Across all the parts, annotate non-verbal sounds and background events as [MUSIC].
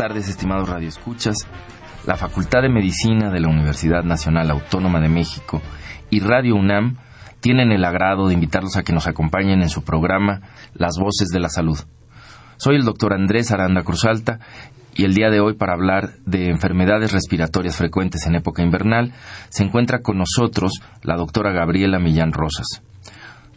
Tardes, estimados radioescuchas. La Facultad de Medicina de la Universidad Nacional Autónoma de México y Radio UNAM tienen el agrado de invitarlos a que nos acompañen en su programa Las Voces de la Salud. Soy el doctor Andrés Aranda Cruzalta y el día de hoy para hablar de enfermedades respiratorias frecuentes en época invernal se encuentra con nosotros la doctora Gabriela Millán Rosas.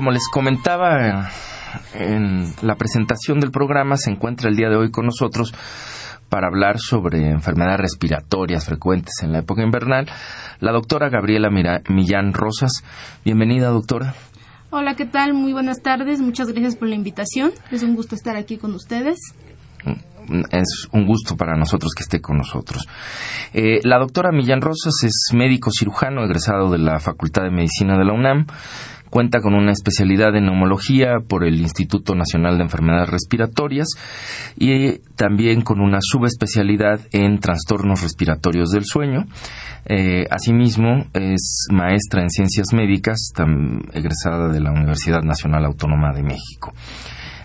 Como les comentaba en la presentación del programa, se encuentra el día de hoy con nosotros para hablar sobre enfermedades respiratorias frecuentes en la época invernal, la doctora Gabriela Millán Rosas. Bienvenida, doctora. Hola, ¿qué tal? Muy buenas tardes. Muchas gracias por la invitación. Es un gusto estar aquí con ustedes. Es un gusto para nosotros que esté con nosotros. Eh, la doctora Millán Rosas es médico cirujano egresado de la Facultad de Medicina de la UNAM. Cuenta con una especialidad en neumología por el Instituto Nacional de Enfermedades Respiratorias y también con una subespecialidad en trastornos respiratorios del sueño. Eh, asimismo, es maestra en ciencias médicas, egresada de la Universidad Nacional Autónoma de México.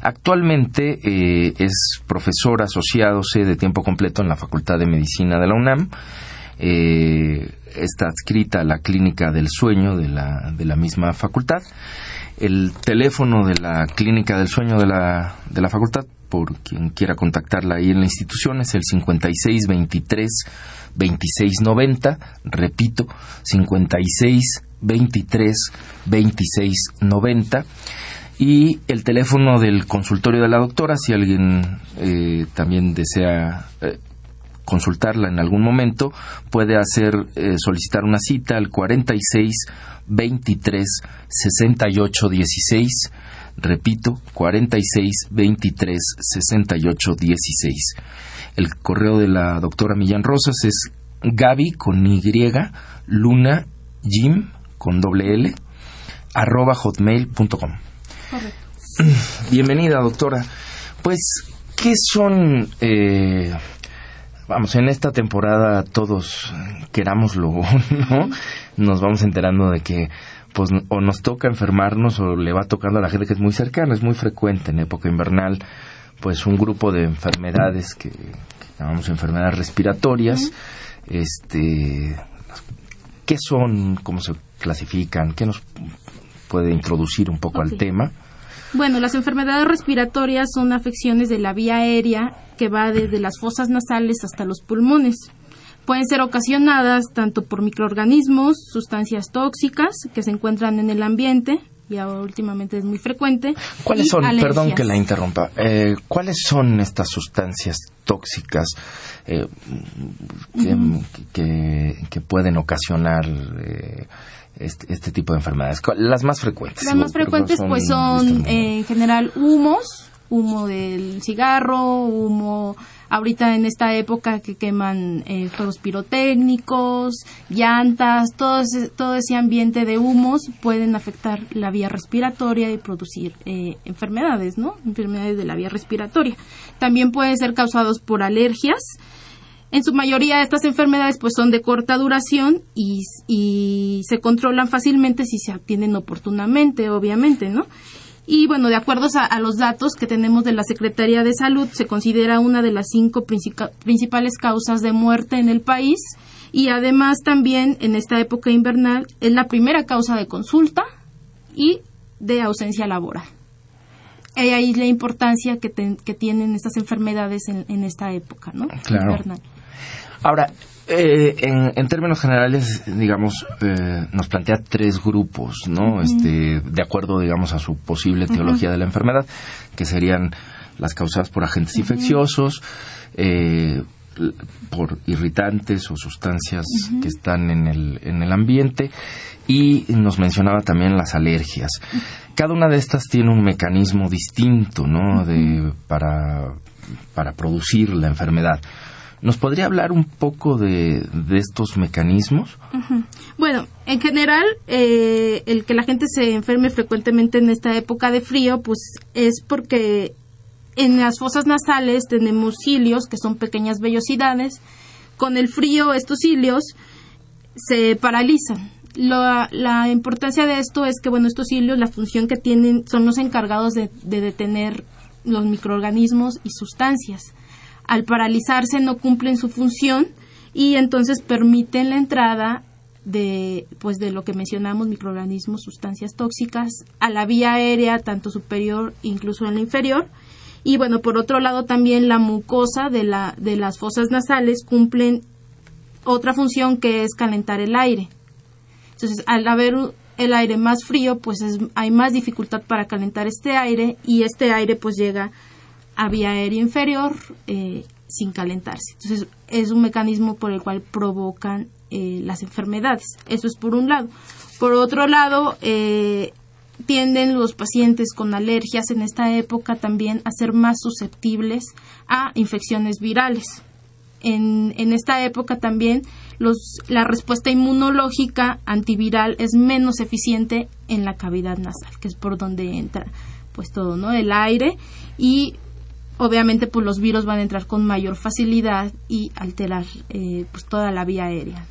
Actualmente eh, es profesor asociado de tiempo completo en la Facultad de Medicina de la UNAM. Eh, está adscrita a la Clínica del Sueño de la, de la misma facultad. El teléfono de la Clínica del Sueño de la, de la facultad, por quien quiera contactarla ahí en la institución, es el 5623 2690. Repito, 56 23 2690 y el teléfono del consultorio de la doctora si alguien eh, también desea eh, consultarla en algún momento puede hacer eh, solicitar una cita al 46 23 68 16 repito 46 23 68 16 el correo de la doctora Millán Rosas es gaby con y luna jim con doble l arroba hotmail.com. [CLEARS THROAT] Bienvenida, doctora. Pues, ¿qué son, eh, vamos, en esta temporada todos, querámoslo o no, nos vamos enterando de que, pues, o nos toca enfermarnos o le va tocando a la gente que es muy cercana, es muy frecuente en época invernal, pues, un grupo de enfermedades que, que llamamos enfermedades respiratorias, este, ¿qué son, cómo se clasifican, qué nos puede introducir un poco al tema? Bueno, las enfermedades respiratorias son afecciones de la vía aérea que va desde las fosas nasales hasta los pulmones. Pueden ser ocasionadas tanto por microorganismos, sustancias tóxicas que se encuentran en el ambiente, y ahora últimamente es muy frecuente. ¿Cuáles son, alergias. perdón que la interrumpa, eh, cuáles son estas sustancias tóxicas eh, que, que- que pueden ocasionar eh, este, este tipo de enfermedades? ¿Cuál- Las más frecuentes. Las más frecuentes son pues son eh, en general humos, humo del cigarro, humo ahorita en esta época que queman eh, fuegos pirotécnicos, llantas, todo ese, todo ese ambiente de humos pueden afectar la vía respiratoria y producir eh, enfermedades, ¿no? Enfermedades de la vía respiratoria. También pueden ser causados por alergias. En su mayoría estas enfermedades pues son de corta duración y, y se controlan fácilmente si se atienden oportunamente, obviamente, ¿no? Y bueno, de acuerdo a, los datos que tenemos de la Secretaría de Salud, se considera una de las cinco principales causas de muerte en el país y además también en esta época invernal es la primera causa de consulta y de ausencia laboral. Y ahí la importancia que, que tienen estas enfermedades en, esta época, ¿no? Claro. Invernal. Ahora, eh, en, términos generales, digamos, eh, nos plantea tres grupos, ¿no? Este, de acuerdo, digamos, a su posible teología de la enfermedad, que serían las causadas por agentes infecciosos, eh, por irritantes o sustancias que están en el, en el ambiente, y nos mencionaba también las alergias. Cada una de estas tiene un mecanismo distinto, ¿no? De, para, para producir la enfermedad. ¿Nos podría hablar un poco de, estos mecanismos? Bueno, en general, eh, el que la gente se enferme frecuentemente en esta época de frío, pues es porque en las fosas nasales tenemos cilios, que son pequeñas vellosidades. Con el frío, estos cilios se paralizan. La, importancia de esto es que, bueno, estos cilios, la función que tienen, son los encargados de detener los microorganismos y sustancias al paralizarse no cumplen su función y entonces permiten la entrada de pues de lo que mencionamos microorganismos, sustancias tóxicas a la vía aérea tanto superior incluso en la inferior. Y bueno por otro lado también la mucosa de la de las fosas nasales cumplen otra función que es calentar el aire. Entonces al haber el aire más frío pues hay más dificultad para calentar este aire y este aire pues llega a vía aérea inferior eh, sin calentarse. Entonces, es un mecanismo por el cual provocan eh, las enfermedades. Eso es por un lado. Por otro lado, eh, tienden los pacientes con alergias en esta época también a ser más susceptibles a infecciones virales. En, en esta época también los, la respuesta inmunológica antiviral es menos eficiente en la cavidad nasal, que es por donde entra pues todo, ¿no? El aire y obviamente pues los virus van a entrar con mayor facilidad y alterar eh, pues toda la vía aérea.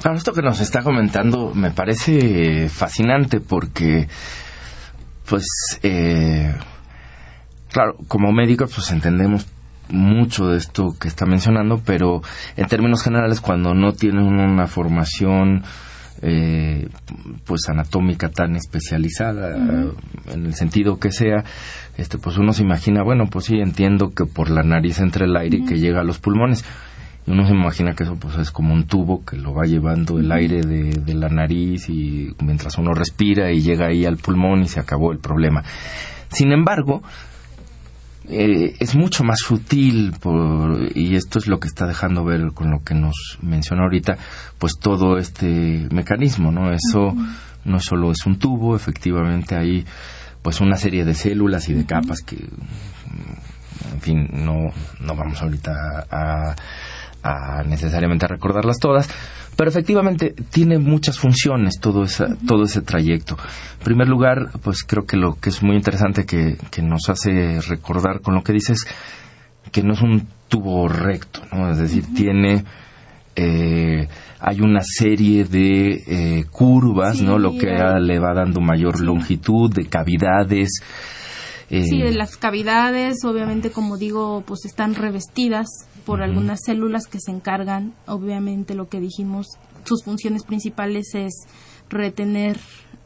Claro, esto que nos está comentando me parece fascinante porque pues eh, claro, como médicos pues entendemos mucho de esto que está mencionando, pero en términos generales cuando no tienen una formación eh, pues anatómica tan especializada en el sentido que sea este pues uno se imagina bueno pues sí entiendo que por la nariz entra el aire que llega a los pulmones. Y uno se imagina que eso pues es como un tubo que lo va llevando el aire de, la nariz y mientras uno respira y llega ahí al pulmón y se acabó el problema. Sin embargo eh, es mucho más sutil y esto es lo que está dejando ver con lo que nos menciona ahorita pues todo este mecanismo no eso no solo es un tubo efectivamente hay pues una serie de células y de capas que en fin no no vamos ahorita a, a necesariamente a recordarlas todas pero efectivamente tiene muchas funciones todo, esa, todo ese trayecto. En primer lugar, pues creo que lo que es muy interesante que, nos hace recordar con lo que dices, que no es un tubo recto, ¿no? Es decir, tiene... Eh, hay una serie de eh, curvas, ¿no? Lo que le va dando mayor longitud, de cavidades. Eh, sí, las cavidades, obviamente, como digo, pues están revestidas por algunas células que se encargan, obviamente lo que dijimos, sus funciones principales es retener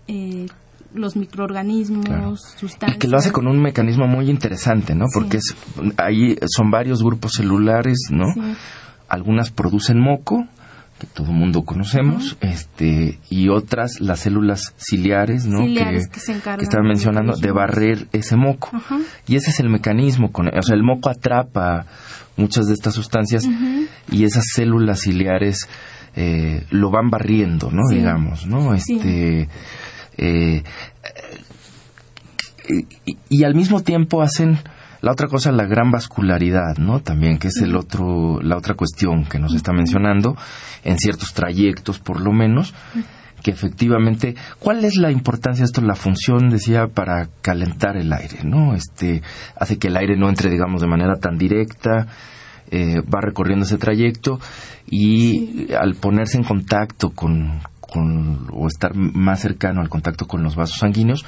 eh, los microorganismos, sustancias. Y que lo hace con un mecanismo muy interesante, ¿no? Porque es, ahí son varios grupos celulares, ¿no? Algunas producen moco, que todo el mundo conocemos, este, y otras las células ciliares, ¿no? que, que, estaba mencionando, de barrer ese moco. Y ese es el mecanismo, con, o sea, el moco atrapa muchas de estas sustancias y esas células ciliares eh, lo van barriendo, ¿no? Digamos, ¿no? Este, eh, y, al mismo tiempo hacen La otra cosa, la gran vascularidad, ¿no? También, que es el otro, la otra cuestión que nos está mencionando, en ciertos trayectos por lo menos, que efectivamente, ¿cuál es la importancia de esto? La función, decía, para calentar el aire, ¿no? Este, hace que el aire no entre, digamos, de manera tan directa, eh, va recorriendo ese trayecto y al ponerse en contacto con, con, o estar más cercano al contacto con los vasos sanguíneos,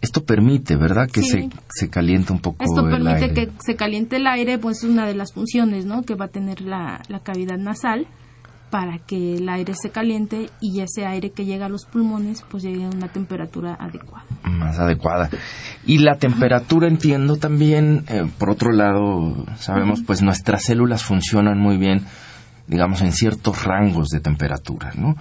esto permite, ¿verdad? Que se, se caliente un poco Esto el permite aire. que se caliente el aire, pues es una de las funciones, ¿no? Que va a tener la, la cavidad nasal para que el aire se caliente y ese aire que llega a los pulmones pues llegue a una temperatura adecuada. más adecuada. Y la temperatura, entiendo también, eh, por otro lado, sabemos, pues nuestras células funcionan muy bien, digamos, en ciertos rangos de temperatura, ¿no?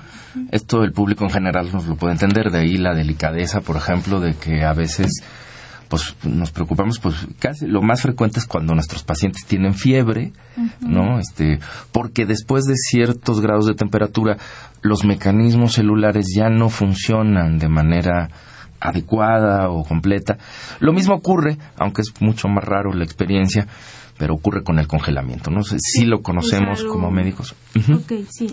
Esto el público en general nos lo puede entender, de ahí la delicadeza, por ejemplo, de que a veces pues nos preocupamos pues casi lo más frecuente es cuando nuestros pacientes tienen fiebre no este porque después de ciertos grados de temperatura los mecanismos celulares ya no funcionan de manera adecuada o completa. Lo mismo ocurre aunque es mucho más raro la experiencia pero ocurre con el congelamiento no sé si lo conocemos como médicos. Ok, sí.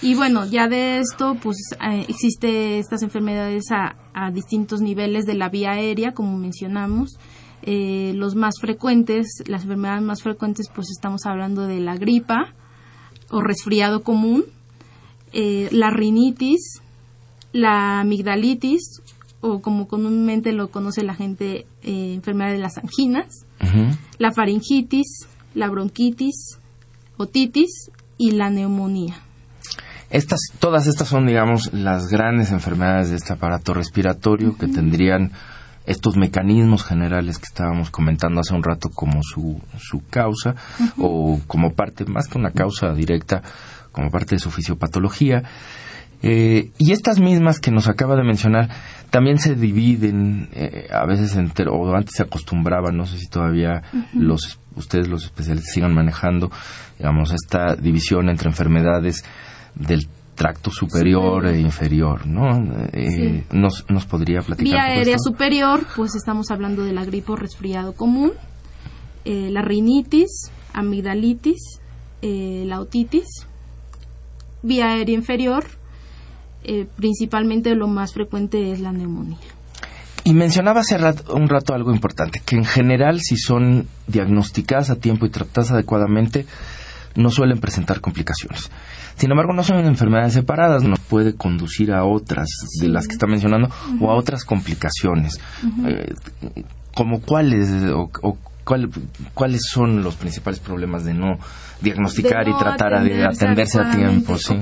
Y bueno, ya de esto, pues eh, existe estas enfermedades a, a distintos niveles de la vía aérea, como mencionamos. Eh, los más frecuentes, las enfermedades más frecuentes, pues estamos hablando de la gripa o resfriado común, eh, la rinitis, la amigdalitis, o como comúnmente lo conoce la gente, eh, enfermedad de las anginas, la faringitis, la bronquitis, otitis y la neumonía. Estas, todas estas son, digamos, las grandes enfermedades de este aparato respiratorio que tendrían estos mecanismos generales que estábamos comentando hace un rato como su, su causa o como parte, más que una causa directa, como parte de su fisiopatología. Eh, y estas mismas que nos acaba de mencionar también se dividen eh, a veces entre, o antes se acostumbraban, no sé si todavía los ustedes los especialistas sigan manejando, digamos, esta división entre enfermedades del tracto superior e inferior, ¿no? Eh, nos, ¿Nos podría platicar? Vía aérea esto? superior, pues estamos hablando de la gripe o resfriado común, eh, la rinitis, amigdalitis, eh, la otitis. Vía aérea inferior, principalmente lo más frecuente es la neumonía. Y mencionaba hace rat- un rato algo importante, que en general si son diagnosticadas a tiempo y tratadas adecuadamente, no suelen presentar complicaciones. Sin embargo, no son enfermedades separadas, nos puede conducir a otras de las que está mencionando o a otras complicaciones. Eh, como cuáles o, o cuál- cuáles son los principales problemas de no diagnosticar De y tratar a- de atenderse a tiempo, sí.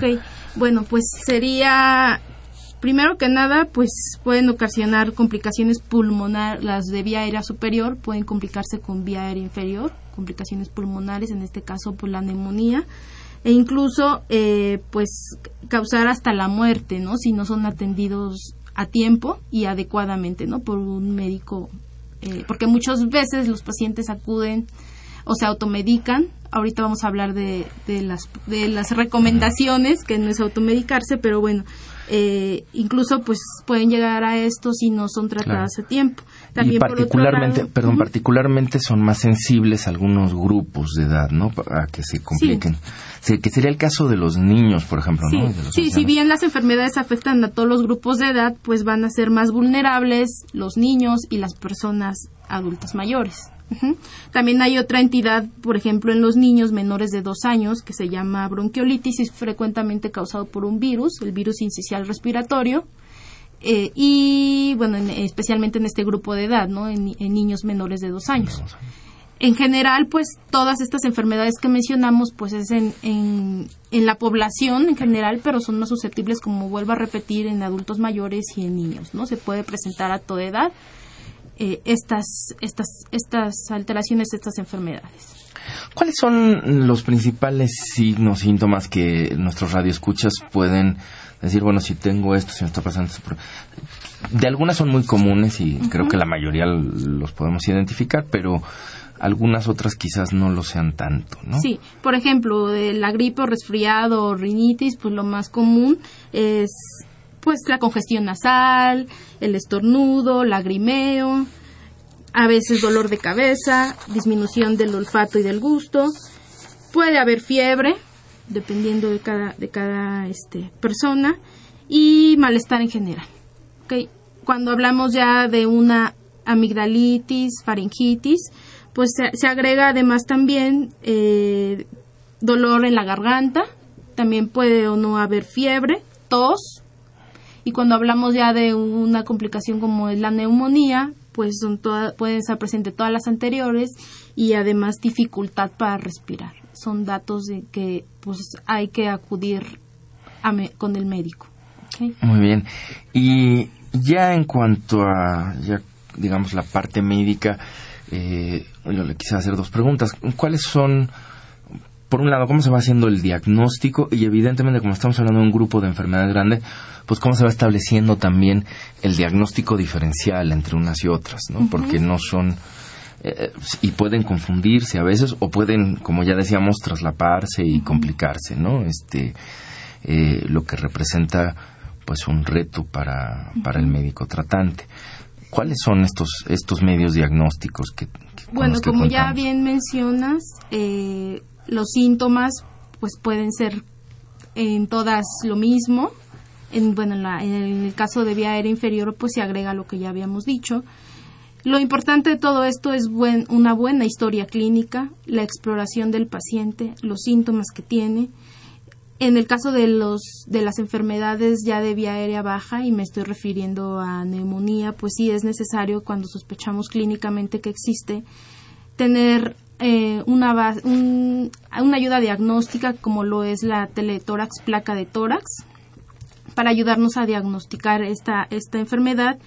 Bueno, pues sería, primero que nada, pues pueden ocasionar complicaciones pulmonares, las de vía aérea superior pueden complicarse con vía aérea inferior, complicaciones pulmonares, en este caso por la neumonía, e incluso eh, pues causar hasta la muerte, ¿no? Si no son atendidos a tiempo y adecuadamente, ¿no? Por un médico, eh, porque muchas veces los pacientes acuden o se automedican. Ahorita vamos a hablar de, de las de las recomendaciones, que no es automedicarse, pero bueno, eh, incluso pues pueden llegar a esto si no son tratadas a tiempo. Y particularmente, lado- perdón, particularmente son más sensibles algunos grupos de edad, ¿no? Para que se compliquen. Sí, que sería el caso de los niños, por ejemplo, Sí, sí, si bien las enfermedades afectan a todos los grupos de edad, pues van a ser más vulnerables los niños y las personas adultas mayores. También hay otra entidad, por ejemplo, en los niños menores de dos años, que se llama bronquiolitis, y es frecuentemente causado por un virus, el virus incisional respiratorio, eh, y bueno, en- especialmente en este grupo de edad, ¿no? En, en niños menores de dos años. En general, pues todas estas enfermedades que mencionamos, pues es en, en, en la población en general, pero son más susceptibles, como vuelvo a repetir, en adultos mayores y en niños, ¿no? Se puede presentar a toda edad eh, estas, estas, estas alteraciones, estas enfermedades. ¿Cuáles son los principales signos, síntomas que nuestros radioescuchas pueden decir, bueno, si tengo esto, si me está pasando esto? De algunas son muy comunes y creo que la mayoría los podemos identificar, pero algunas otras quizás no lo sean tanto, ¿no? Sí, por ejemplo, la gripe o resfriado o rinitis, pues lo más común es pues la congestión nasal, el estornudo, lagrimeo, a veces dolor de cabeza, disminución del olfato y del gusto, puede haber fiebre, dependiendo de cada, de cada este, persona, y malestar en general. ¿okay? Cuando hablamos ya de una amigdalitis, faringitis, pues se, agrega además también eh, dolor en la garganta, también puede o no haber fiebre, tos, y cuando hablamos ya de una complicación como es la neumonía, pues son pueden estar presentes todas las anteriores y además dificultad para respirar. Son datos de que pues hay que acudir con el médico. Muy bien. Y ya en cuanto a, ya digamos, la parte médica, eh, yo le quise hacer dos preguntas. ¿Cuáles son por un lado, cómo se va haciendo el diagnóstico y evidentemente, como estamos hablando de un grupo de enfermedades grande, pues cómo se va estableciendo también el diagnóstico diferencial entre unas y otras, ¿no? Porque no son eh, y pueden confundirse a veces o pueden, como ya decíamos, traslaparse y complicarse, ¿no? Este, eh, lo que representa pues un reto para, para el médico tratante. ¿Cuáles son estos estos medios diagnósticos que, bueno, como ya bien mencionas, eh, los síntomas pues pueden ser en todas lo mismo. En, bueno, en, el caso de vía aérea inferior pues se agrega lo que ya habíamos dicho. Lo importante de todo esto es una buena historia clínica, la exploración del paciente, los síntomas que tiene. En el caso de, los, de las enfermedades ya de vía aérea baja, y me estoy refiriendo a neumonía, pues sí es necesario cuando sospechamos clínicamente que existe, tener eh, una, una ayuda diagnóstica como lo es la teletórax placa de tórax para ayudarnos a diagnosticar esta, esta enfermedad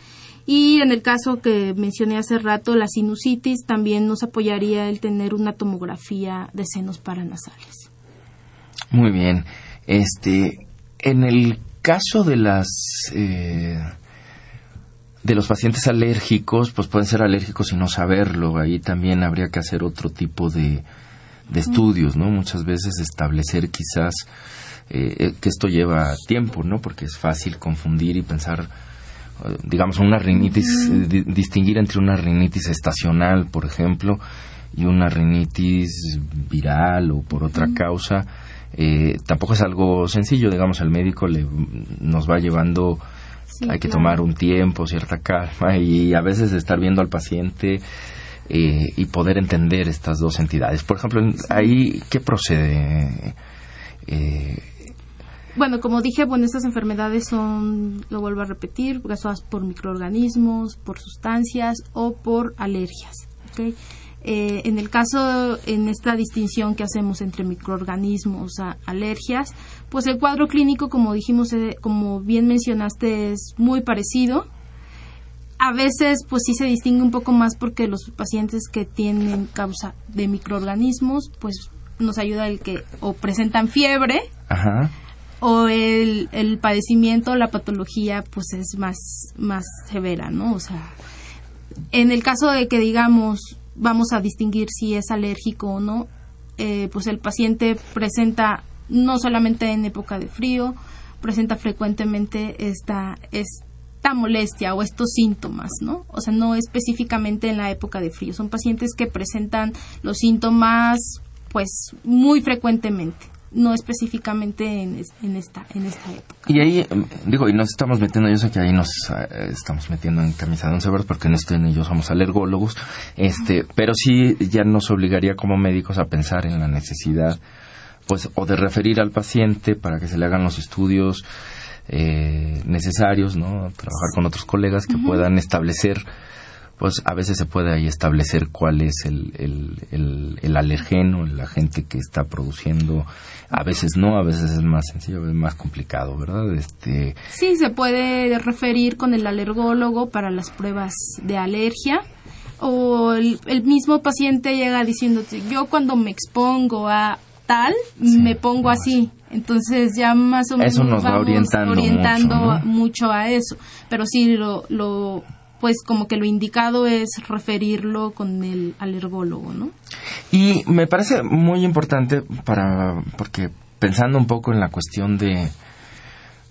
y en el caso que mencioné hace rato, la sinusitis, también nos apoyaría el tener una tomografía de senos paranasales. Muy bien. Este, en el caso de las eh, de los pacientes alérgicos, pues pueden ser alérgicos y no saberlo. Ahí también habría que hacer otro tipo de, de estudios, ¿no? Muchas veces establecer quizás eh, eh, que esto lleva tiempo, ¿no? Porque es fácil confundir y pensar, digamos, una rinitis, distinguir entre una rinitis estacional, por ejemplo, y una rinitis viral o por otra causa. tampoco es algo sencillo, digamos, el médico le, nos va llevando hay que tomar un tiempo, cierta calma [LAUGHS] y a veces estar viendo al paciente eh, y poder entender estas dos entidades. Por ejemplo, ahí, ¿qué procede? Eh, bueno, como dije, bueno, estas enfermedades son, lo vuelvo a repetir, causadas por microorganismos, por sustancias o por alergias. ¿okay? Eh, en el caso, en esta distinción que hacemos entre microorganismos a alergias, pues el cuadro clínico, como dijimos, eh, como bien mencionaste, es muy parecido. A veces, pues sí se distingue un poco más porque los pacientes que tienen causa de microorganismos, pues nos ayuda el que o presentan fiebre o el, el padecimiento, la patología, pues es más, más severa, ¿no? O sea, en el caso de que digamos vamos a distinguir si es alérgico o no. Eh, pues el paciente presenta no solamente en época de frío, presenta frecuentemente esta, esta molestia o estos síntomas, ¿no? O sea, no específicamente en la época de frío. Son pacientes que presentan los síntomas pues muy frecuentemente no específicamente en, esta en esta época. Y ahí, em, digo, y nos estamos metiendo, yo sé que ahí nos eh, estamos metiendo en camisa de once porque en este y yo somos alergólogos, este, pero sí ya nos obligaría como médicos a pensar en la necesidad, pues, o de referir al paciente para que se le hagan los estudios eh, necesarios, ¿no? Trabajar con otros colegas que puedan establecer pues a veces se puede ahí establecer cuál es el, el, el, alergeno, el agente que está produciendo. A veces no, a veces es más sencillo, es más complicado, ¿verdad? Este... Sí, se puede referir con el alergólogo para las pruebas de alergia. O el, mismo paciente llega diciéndote, yo cuando me expongo a tal, me pongo así. Entonces ya más o menos eso nos va orientando, mucho, a eso. Pero sí, lo, lo pues como que lo indicado es referirlo con el alergólogo, ¿no? Y me parece muy importante para, porque pensando un poco en la cuestión de,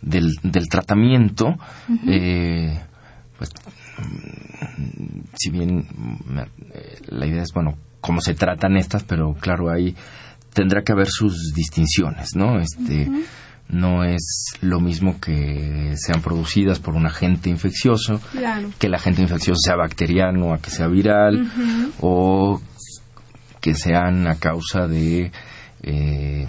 del, tratamiento, eh, pues, si bien la idea es, bueno, cómo se tratan estas, pero claro, ahí tendrá que haber sus distinciones, ¿no? Este, no es lo mismo que sean producidas por un agente infeccioso, que el agente infeccioso sea bacteriano, a que sea viral, o que sean a causa de eh,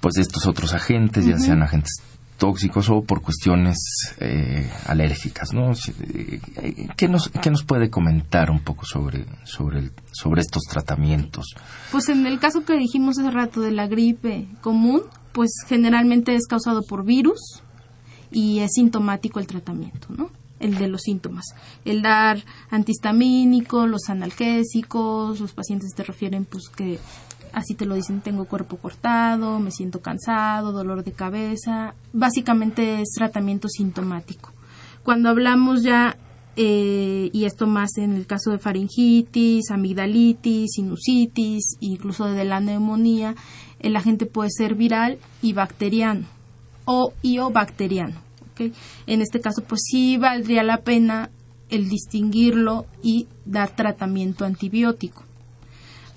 pues de estos otros agentes, ya sean agentes tóxicos o por cuestiones eh, alérgicas, ¿no? Eh, ¿Qué nos, ¿Qué nos puede comentar un poco sobre, sobre, el, sobre estos tratamientos? Pues en el caso que dijimos hace rato de la gripe común, pues generalmente es causado por virus y es sintomático el tratamiento, ¿no? El de los síntomas. El dar antihistamínico, los analgésicos, los pacientes te refieren pues que así te lo dicen, tengo cuerpo cortado, me siento cansado, dolor de cabeza. Básicamente es tratamiento sintomático. Cuando hablamos ya, eh, y esto más en el caso de faringitis, amigdalitis, sinusitis, incluso de la neumonía, el agente puede ser viral y bacteriano o iobacteriano. ¿okay? En este caso, pues sí valdría la pena el distinguirlo y dar tratamiento antibiótico.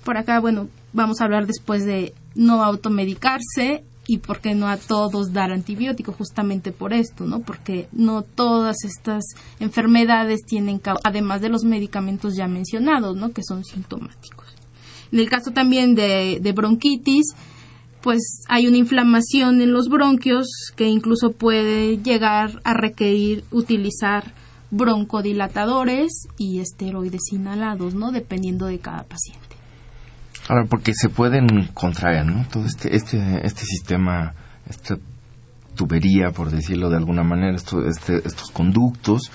Por acá, bueno, vamos a hablar después de no automedicarse y por qué no a todos dar antibiótico, justamente por esto, ¿no? Porque no todas estas enfermedades tienen, además de los medicamentos ya mencionados, ¿no? Que son sintomáticos. En el caso también de bronquitis, pues hay una inflamación en los bronquios que incluso puede llegar a requerir utilizar broncodilatadores y esteroides inhalados, ¿no? Dependiendo de cada paciente. Ahora, porque se pueden contraer, ¿no? Todo este, este, este sistema, esta tubería, por decirlo de alguna manera, este, estos conductos,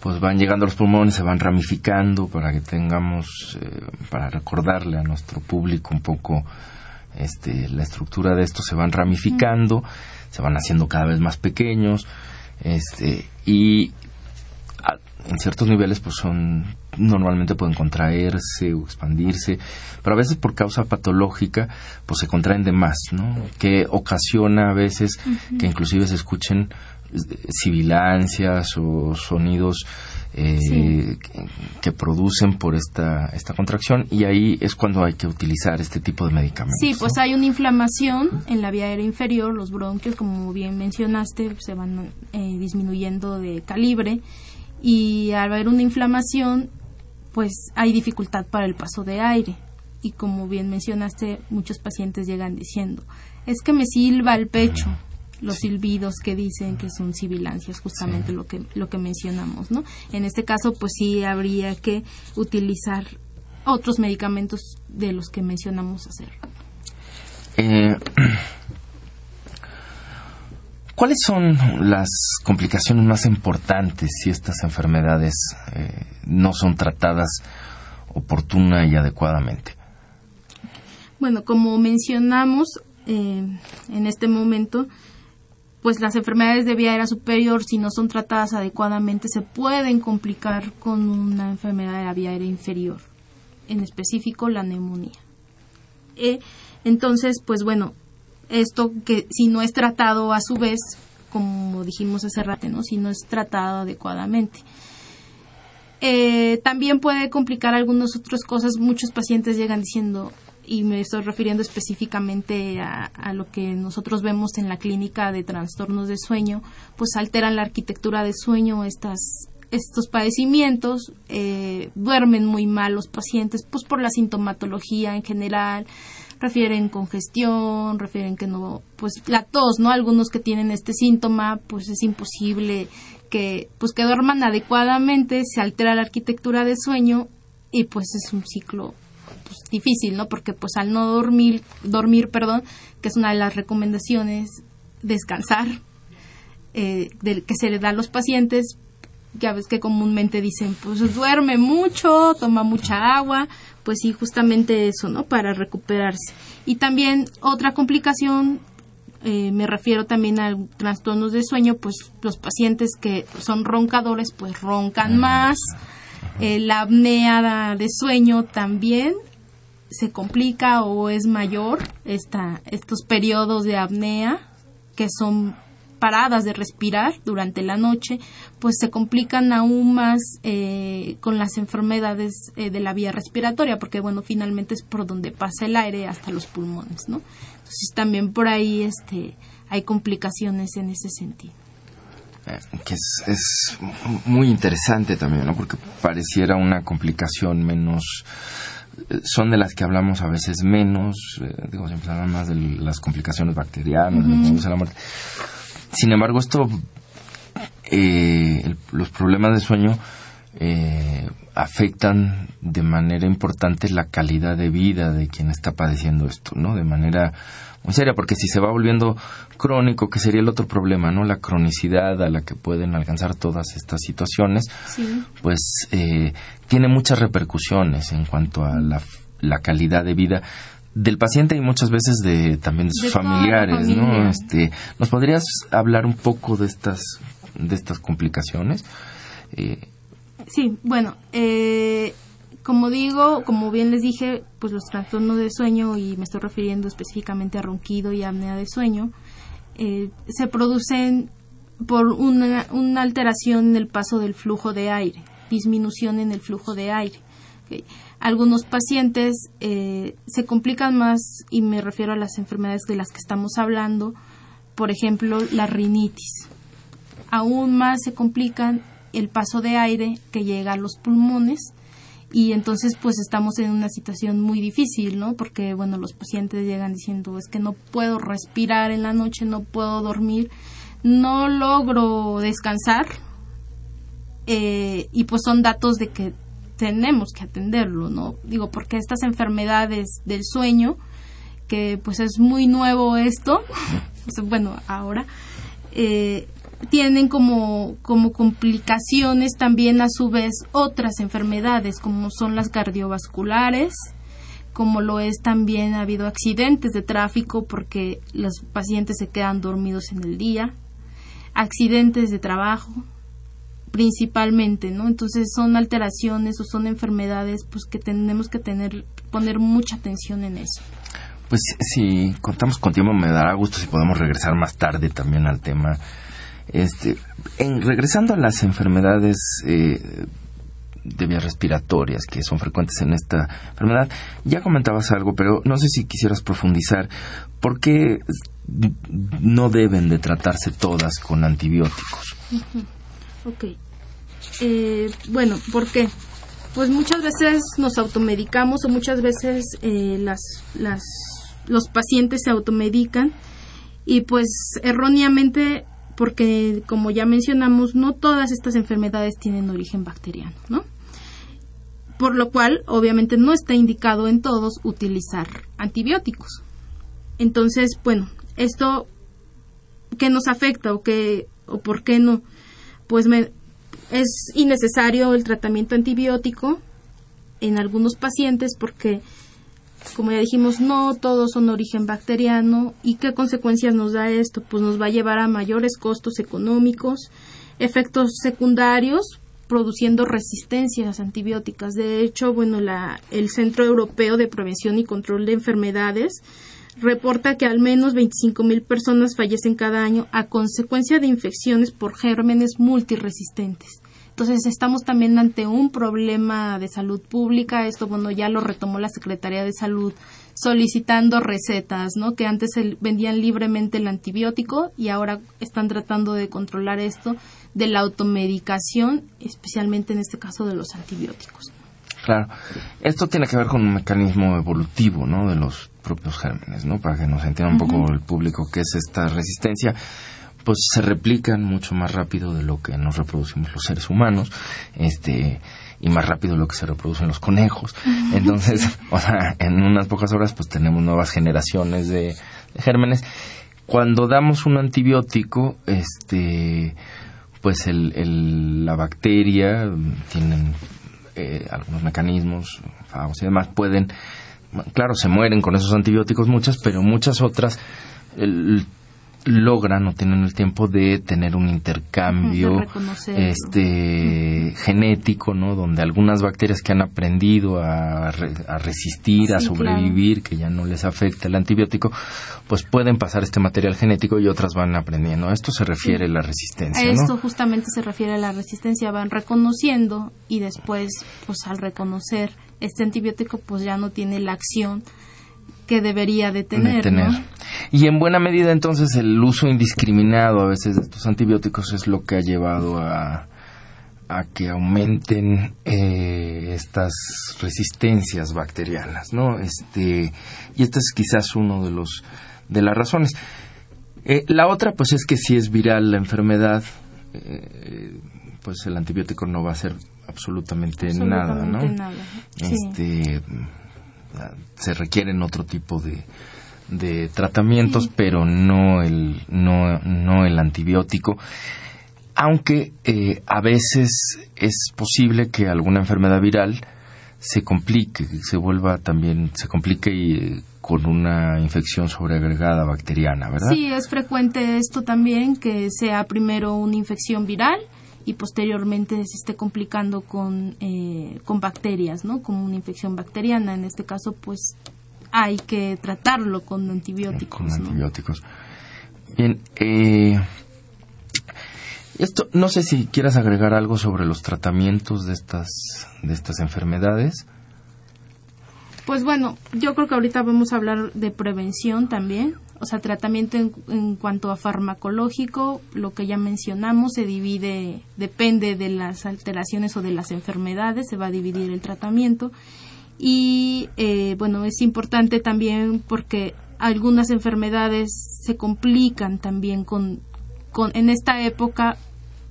pues van llegando a los pulmones, se van ramificando para que tengamos, eh, para recordarle a nuestro público un poco este, la estructura de esto, se van ramificando, se van haciendo cada vez más pequeños, este, y en ciertos niveles pues son normalmente pueden contraerse o expandirse, pero a veces por causa patológica pues se contraen de más, ¿no? Que ocasiona a veces que inclusive se escuchen eh, sibilancias o sonidos eh, que, producen por esta, esta contracción y ahí es cuando hay que utilizar este tipo de medicamentos. Sí, pues hay una inflamación en la vía aérea inferior, los bronquios, como bien mencionaste, se van eh, disminuyendo de calibre y al haber una inflamación, pues hay dificultad para el paso de aire. Y como bien mencionaste, muchos pacientes llegan diciendo, es que me silba el pecho, los silbidos que dicen que son sibilancias, justamente lo que lo que mencionamos, ¿no? En este caso, pues sí habría que utilizar otros medicamentos de los que mencionamos hacer. Eh, [CLEARS THROAT] ¿Cuáles son las complicaciones más importantes si estas enfermedades eh, no son tratadas oportuna y adecuadamente? Bueno, como mencionamos eh, en este momento, pues las enfermedades de vía aérea superior, si no son tratadas adecuadamente, se pueden complicar con una enfermedad de la vía aérea inferior, en específico la neumonía. Eh, entonces, pues bueno, esto que si no es tratado a su vez, como dijimos hace rato, ¿no? si no es tratado adecuadamente. Eh, también puede complicar algunas otras cosas. Muchos pacientes llegan diciendo, y me estoy refiriendo específicamente a, lo que nosotros vemos en la clínica de trastornos de sueño, pues alteran la arquitectura de sueño estas estos padecimientos eh, duermen muy mal los pacientes pues por la sintomatología en general refieren congestión, refieren que no, pues la tos, ¿no? Algunos que tienen este síntoma, pues es imposible que, pues que duerman adecuadamente, se altera la arquitectura de sueño y pues es un ciclo pues, difícil, ¿no? Porque pues al no dormir, dormir, perdón, que es una de las recomendaciones, descansar, eh, que se le da a los pacientes, ya ves que comúnmente dicen, pues duerme mucho, toma mucha agua, pues sí, justamente eso, ¿no? Para recuperarse. Y también otra complicación, eh, me refiero también a trastornos de sueño, pues los pacientes que son roncadores, pues roncan más. Eh, la apnea de sueño también se complica o es mayor esta, estos periodos de apnea que son paradas de respirar durante la noche, pues se complican aún más eh, con las enfermedades eh, de la vía respiratoria, porque bueno, finalmente es por donde pasa el aire hasta los pulmones, ¿no? Entonces también por ahí este, hay complicaciones en ese sentido. Eh, que es, es muy interesante también, ¿no? Porque pareciera una complicación menos son de las que hablamos a veces menos, eh, digo, siempre hablamos más de las complicaciones bacterianas, de la muerte. Sin embargo, esto, eh, los problemas de sueño eh, afectan de manera importante la calidad de vida de quien está padeciendo esto, ¿no? De manera muy seria, porque si se va volviendo crónico, que sería el otro problema, ¿no? La cronicidad a la que pueden alcanzar todas estas situaciones, pues eh, tiene muchas repercusiones en cuanto a la, la, calidad de vida del paciente y muchas veces de también de sus familiares, ¿no? Este, ¿nos podrías hablar un poco de estas de estas complicaciones? Eh, sí, bueno, eh, como digo, como bien les dije, pues los trastornos de sueño, y me estoy refiriendo específicamente a ronquido y apnea de sueño, eh, se producen por una, una, alteración en el paso del flujo de aire, disminución en el flujo de aire. Algunos pacientes eh, se complican más, y me refiero a las enfermedades de las que estamos hablando, por ejemplo, la rinitis. Aún más se complican el paso de aire que llega a los pulmones y entonces pues estamos en una situación muy difícil, ¿no? Porque bueno, los pacientes llegan diciendo es que no puedo respirar en la noche, no puedo dormir, no logro descansar eh, y pues son datos de que tenemos que atenderlo, ¿no? Digo, porque estas enfermedades del sueño, que pues es muy nuevo esto, [LAUGHS] bueno, ahora, eh, tienen como, como complicaciones también a su vez otras enfermedades como son las cardiovasculares, como lo es también ha habido accidentes de tráfico porque los pacientes se quedan dormidos en el día, accidentes de trabajo principalmente, ¿no? Entonces son alteraciones o son enfermedades pues que tenemos que tener poner mucha atención en eso. Pues si contamos con tiempo me dará gusto si podemos regresar más tarde también al tema este, en, regresando a las enfermedades eh, de vías respiratorias que son frecuentes en esta enfermedad, ya comentabas algo, pero no sé si quisieras profundizar. ¿Por qué no deben de tratarse todas con antibióticos? Ok. Eh, bueno, ¿por qué? Pues muchas veces nos automedicamos o muchas veces eh, las, las, los pacientes se automedican y pues erróneamente porque como ya mencionamos, no todas estas enfermedades tienen origen bacteriano, ¿no? Por lo cual, obviamente, no está indicado en todos utilizar antibióticos. Entonces, bueno, esto ¿qué nos afecta o qué o por qué no? Pues es innecesario el tratamiento antibiótico en algunos pacientes porque como ya dijimos, no todos son origen bacteriano. ¿Y qué consecuencias nos da esto? Pues nos va a llevar a mayores costos económicos, efectos secundarios, produciendo resistencias antibióticas. De hecho, bueno, la, el Centro Europeo de Prevención y Control de Enfermedades reporta que al menos 25 mil personas fallecen cada año a consecuencia de infecciones por gérmenes multiresistentes. Entonces estamos también ante un problema de salud pública. Esto, bueno, ya lo retomó la Secretaría de Salud solicitando recetas, ¿no? Que antes se vendían libremente el antibiótico y ahora están tratando de controlar esto de la automedicación, especialmente en este caso de los antibióticos. Claro. Esto tiene que ver con un mecanismo evolutivo, ¿no? De los propios gérmenes, ¿no? Para que nos entienda un poco el público qué es esta resistencia pues se replican mucho más rápido de lo que nos reproducimos los seres humanos, este y más rápido de lo que se reproducen los conejos. Entonces, [LAUGHS] o sea, en unas pocas horas pues tenemos nuevas generaciones de, gérmenes. Cuando damos un antibiótico, este pues el, la bacteria tienen eh, algunos mecanismos, y demás, pueden, claro, se mueren con esos antibióticos muchas, pero muchas otras el, logran o tienen el tiempo de tener un intercambio este genético no donde algunas bacterias que han aprendido a, resistir a sobrevivir que ya no les afecta el antibiótico pues pueden pasar este material genético y otras van aprendiendo. A esto se refiere la resistencia a esto justamente se refiere a la resistencia. Van reconociendo y después pues al reconocer este antibiótico pues ya no tiene la acción que debería de tener. Y en buena medida entonces el uso indiscriminado a veces de estos antibióticos es lo que ha llevado a, a que aumenten eh, estas resistencias bacterianas, ¿no? Este y este es quizás uno de los de las razones. Eh, la otra, pues, es que si es viral la enfermedad, eh, pues el antibiótico no va a hacer absolutamente, nada, ¿no? Nada. Este, se requieren otro tipo de, de tratamientos, pero no el, no, no el antibiótico. Aunque eh, a veces es posible que alguna enfermedad viral se complique, se vuelva también, se complique y, con una infección sobreagregada bacteriana, ¿verdad? Sí, es frecuente esto también, que sea primero una infección viral y posteriormente se esté complicando con, eh, con bacterias, ¿no? Como una infección bacteriana. En este caso, pues hay que tratarlo con antibióticos. Con antibióticos. Bien, eh, esto, no sé si quieras agregar algo sobre los tratamientos de estas, de estas enfermedades. Pues bueno, yo creo que ahorita vamos a hablar de prevención también o sea, tratamiento en, cuanto a farmacológico, lo que ya mencionamos, se divide, depende de las alteraciones o de las enfermedades, se va a dividir el tratamiento. Y eh, bueno, es importante también porque algunas enfermedades se complican también con, con, en esta época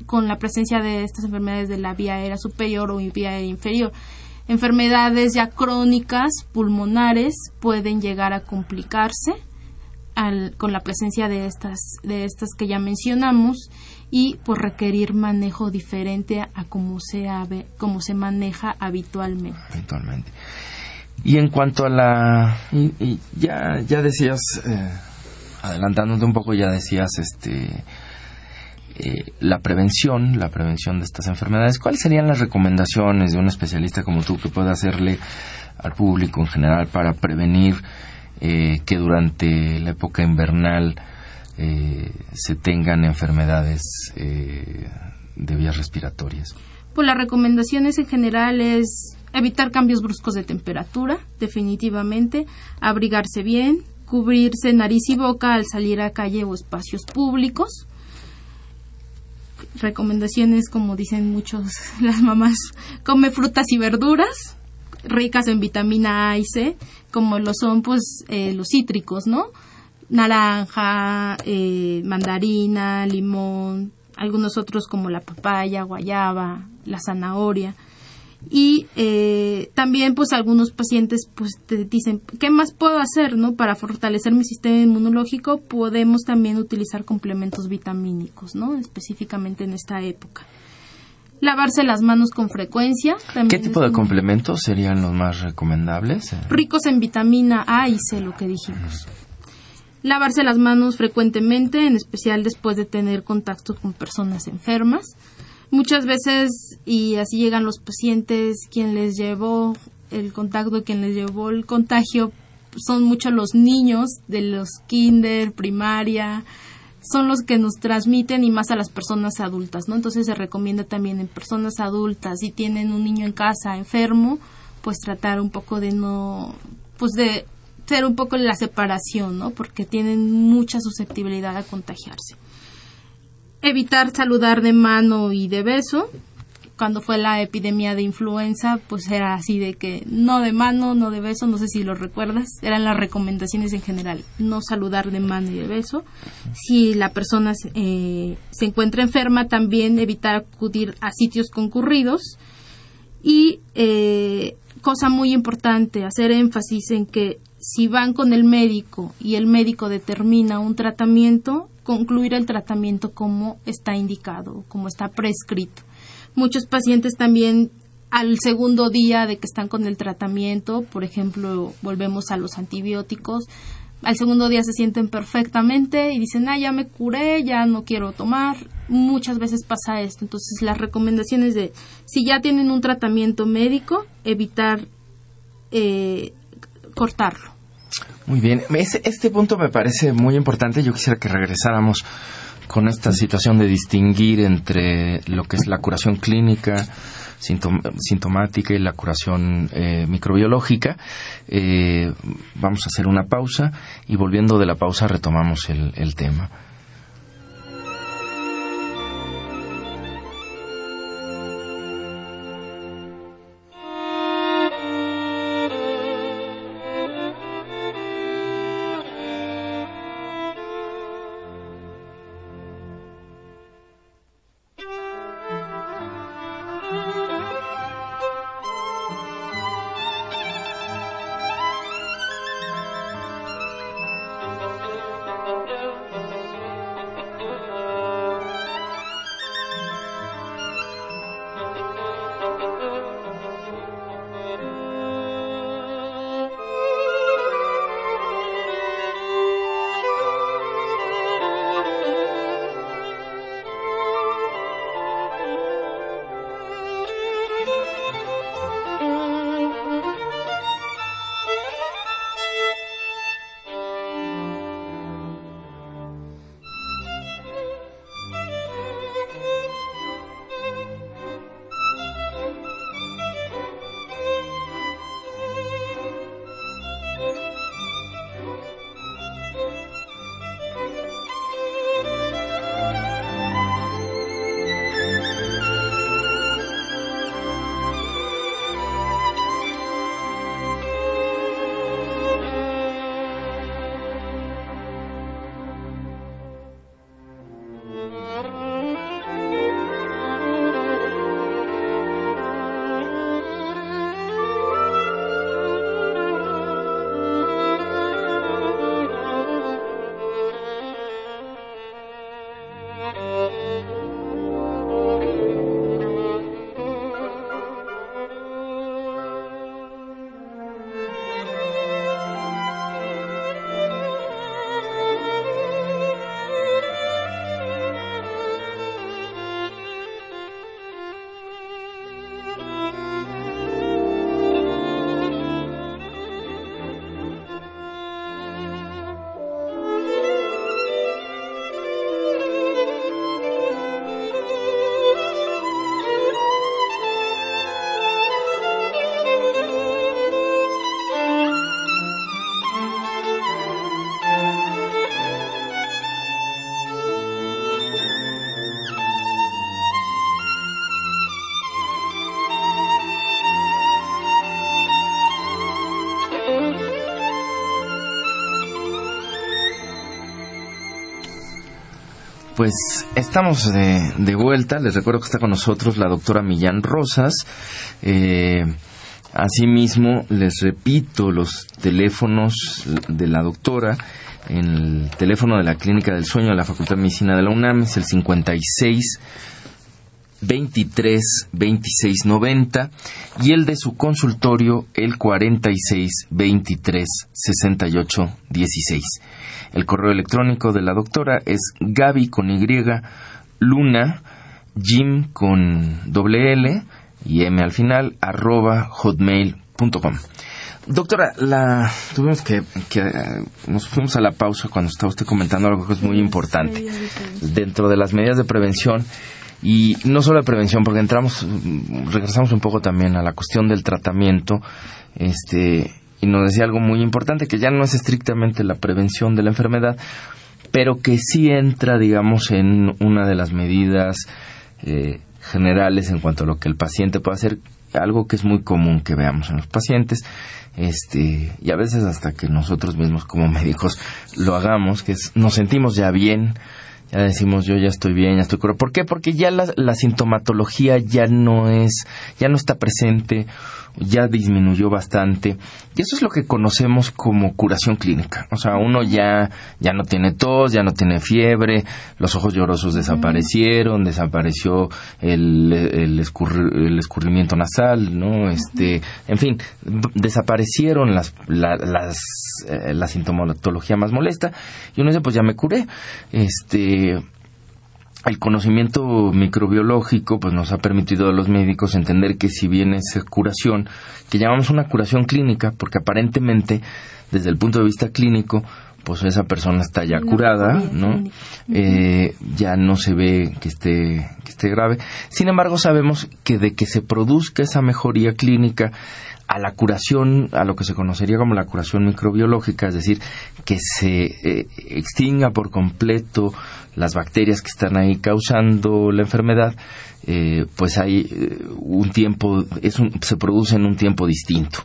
con la presencia de estas enfermedades de la vía aérea superior o vía aérea inferior. Enfermedades ya crónicas, pulmonares, pueden llegar a complicarse con la presencia de estas, de estas que ya mencionamos y por requerir manejo diferente a, como, se, como se maneja habitualmente. Habitualmente. Y en cuanto a la... Y, ya, ya decías, eh, adelantándote un poco, ya decías este... Eh, la prevención, la prevención de estas enfermedades, ¿cuáles serían las recomendaciones de un especialista como tú que pueda hacerle al público en general para prevenir eh, que durante la época invernal eh, se tengan enfermedades eh, de vías respiratorias? Pues las recomendaciones en general es evitar cambios bruscos de temperatura, definitivamente, abrigarse bien, cubrirse nariz y boca al salir a calle o espacios públicos. Recomendaciones, como dicen muchos [LAUGHS] las mamás, come frutas y verduras, ricas en vitamina A y C, como lo son pues eh, los cítricos, ¿no? Naranja, eh, mandarina, limón, algunos otros como la papaya, guayaba, la zanahoria. Y eh, también pues algunos pacientes pues te dicen, ¿qué más puedo hacer, no? Para fortalecer mi sistema inmunológico podemos también utilizar complementos vitamínicos, ¿no? Específicamente en esta época. Lavarse las manos con frecuencia. ¿Qué tipo de complementos serían los más recomendables? Ricos en vitamina A y C, lo que dijimos. Lavarse las manos frecuentemente, en especial después de tener contacto con personas enfermas. Muchas veces, y así llegan los pacientes, quien les llevó el contacto, quien les llevó el contagio, son muchos los niños de los kinder, primaria, son los que nos transmiten y más a las personas adultas, ¿no? Entonces se recomienda también en personas adultas, si tienen un niño en casa enfermo, pues tratar un poco de no, pues de ser un poco la separación, ¿no? Porque tienen mucha susceptibilidad a contagiarse. Evitar saludar de mano y de beso, cuando fue la epidemia de influenza, pues era así de que no de mano, no de beso, no sé si lo recuerdas, eran las recomendaciones en general, no saludar de mano y de beso. Si la persona eh, se encuentra enferma, también evitar acudir a sitios concurridos. Y eh, cosa muy importante, hacer énfasis en que si van con el médico y el médico determina un tratamiento, concluir el tratamiento como está indicado, como está prescrito Muchos pacientes también al segundo día de que están con el tratamiento, por ejemplo, volvemos a los antibióticos, al segundo día se sienten perfectamente y dicen, ah, ya me curé, ya no quiero tomar. Muchas veces pasa esto. Entonces, las recomendaciones de, si ya tienen un tratamiento médico, evitar eh, cortarlo. Muy bien, este punto me parece muy importante. Yo quisiera que regresáramos con esta situación de distinguir entre lo que es la curación clínica, sintomática y la curación eh, microbiológica. Eh, vamos a hacer una pausa y volviendo de la pausa retomamos el tema. Pues estamos de, vuelta. Les recuerdo que está con nosotros la doctora Millán Rosas. Eh, asimismo, les repito los teléfonos de la doctora. El teléfono de la Clínica del Sueño de la Facultad de Medicina de la UNAM es el 56 23 26 90 y el de su consultorio el 46 23 68 16. El correo electrónico de la doctora es gaby con Y, luna, jim con doble L y M al final, arroba hotmail.com. Doctora, la, tuvimos que, que, nos fuimos a la pausa cuando estaba usted comentando algo que es muy importante. Dentro de las medidas de prevención, y no solo de prevención, porque entramos, regresamos un poco también a la cuestión del tratamiento, este, y nos decía algo muy importante, que ya no es estrictamente la prevención de la enfermedad, pero que sí entra, digamos, en una de las medidas eh, generales en cuanto a lo que el paciente puede hacer, algo que es muy común que veamos en los pacientes, este, y a veces hasta que nosotros mismos como médicos lo hagamos, que es, nos sentimos ya bien, ya decimos yo ya estoy bien, ya estoy curado. ¿Por qué? Porque ya la, la, sintomatología ya no es, ya no está presente, ya disminuyó bastante. Y eso es lo que conocemos como curación clínica. O sea, uno ya, ya no tiene tos, ya no tiene fiebre, los ojos llorosos desaparecieron, desapareció el, el, el escurrimiento nasal, ¿no? Este, en fin, desaparecieron las, la, las, eh, la sintomatología más molesta. Y uno dice, pues ya me curé. Este, el conocimiento microbiológico pues nos ha permitido a los médicos entender que si bien esa curación, que llamamos una curación clínica, porque aparentemente desde el punto de vista clínico, pues esa persona está ya curada, ¿no? Eh, ya no se ve que esté, que esté grave. Sin embargo, sabemos que de que se produzca esa mejoría clínica, a la curación, a lo que se conocería como la curación microbiológica, es decir, que se eh, extinga por completo las bacterias que están ahí causando la enfermedad, eh, pues hay eh, un tiempo, es se produce en un tiempo distinto.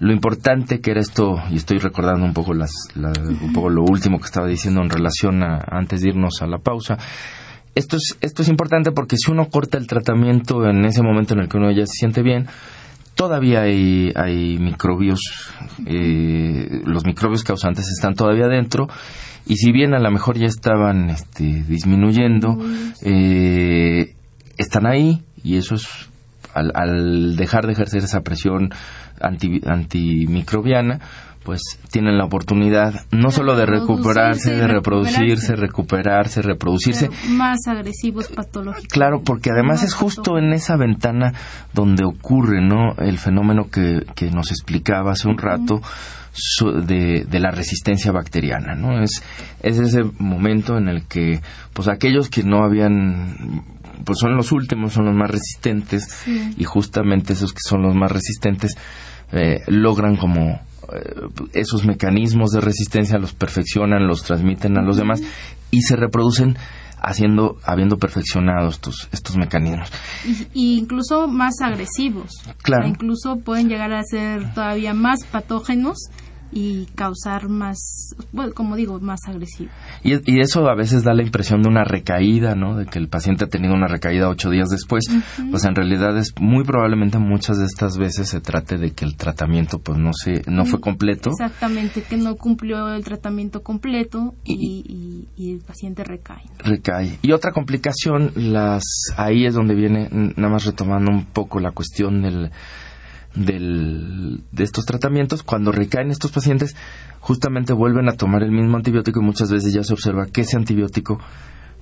Lo importante que era esto, y estoy recordando un poco, las, un poco lo último que estaba diciendo en relación a, antes de irnos a la pausa, esto es, esto es importante porque si uno corta el tratamiento en ese momento en el que uno ya se siente bien, todavía hay, hay microbios, eh, los microbios causantes están todavía dentro y si bien a lo mejor ya estaban este, disminuyendo, eh, están ahí y eso es al, al, dejar de ejercer esa presión anti, antimicrobiana, pues tienen la oportunidad no solo de recuperarse, de reproducirse, recuperarse, reproducirse. más agresivos patológicos. Claro, porque además es justo en esa ventana donde ocurre, ¿no? El fenómeno que, que nos explicaba hace un rato. de, de, la resistencia bacteriana, ¿no? Es, es ese momento en el que, pues aquellos que no habían pues son los últimos, son los más resistentes y justamente esos que son los más resistentes eh, logran como eh, esos mecanismos de resistencia los perfeccionan, los transmiten a los demás y se reproducen haciendo, habiendo perfeccionado estos, estos mecanismos. Y, incluso más agresivos. Claro. incluso pueden llegar a ser todavía más patógenos y causar más, bueno, como digo, más agresivo. Y, y, eso a veces da la impresión de una recaída, ¿no? De que el paciente ha tenido una recaída ocho días después. Pues en realidad es muy probablemente muchas de estas veces se trate de que el tratamiento pues no se, no fue completo. Exactamente, que no cumplió el tratamiento completo y, y, el paciente recae. Recae. Y otra complicación, las, ahí es donde viene, nada más retomando un poco la cuestión del del, de estos tratamientos, cuando recaen estos pacientes, justamente vuelven a tomar el mismo antibiótico y muchas veces ya se observa que ese antibiótico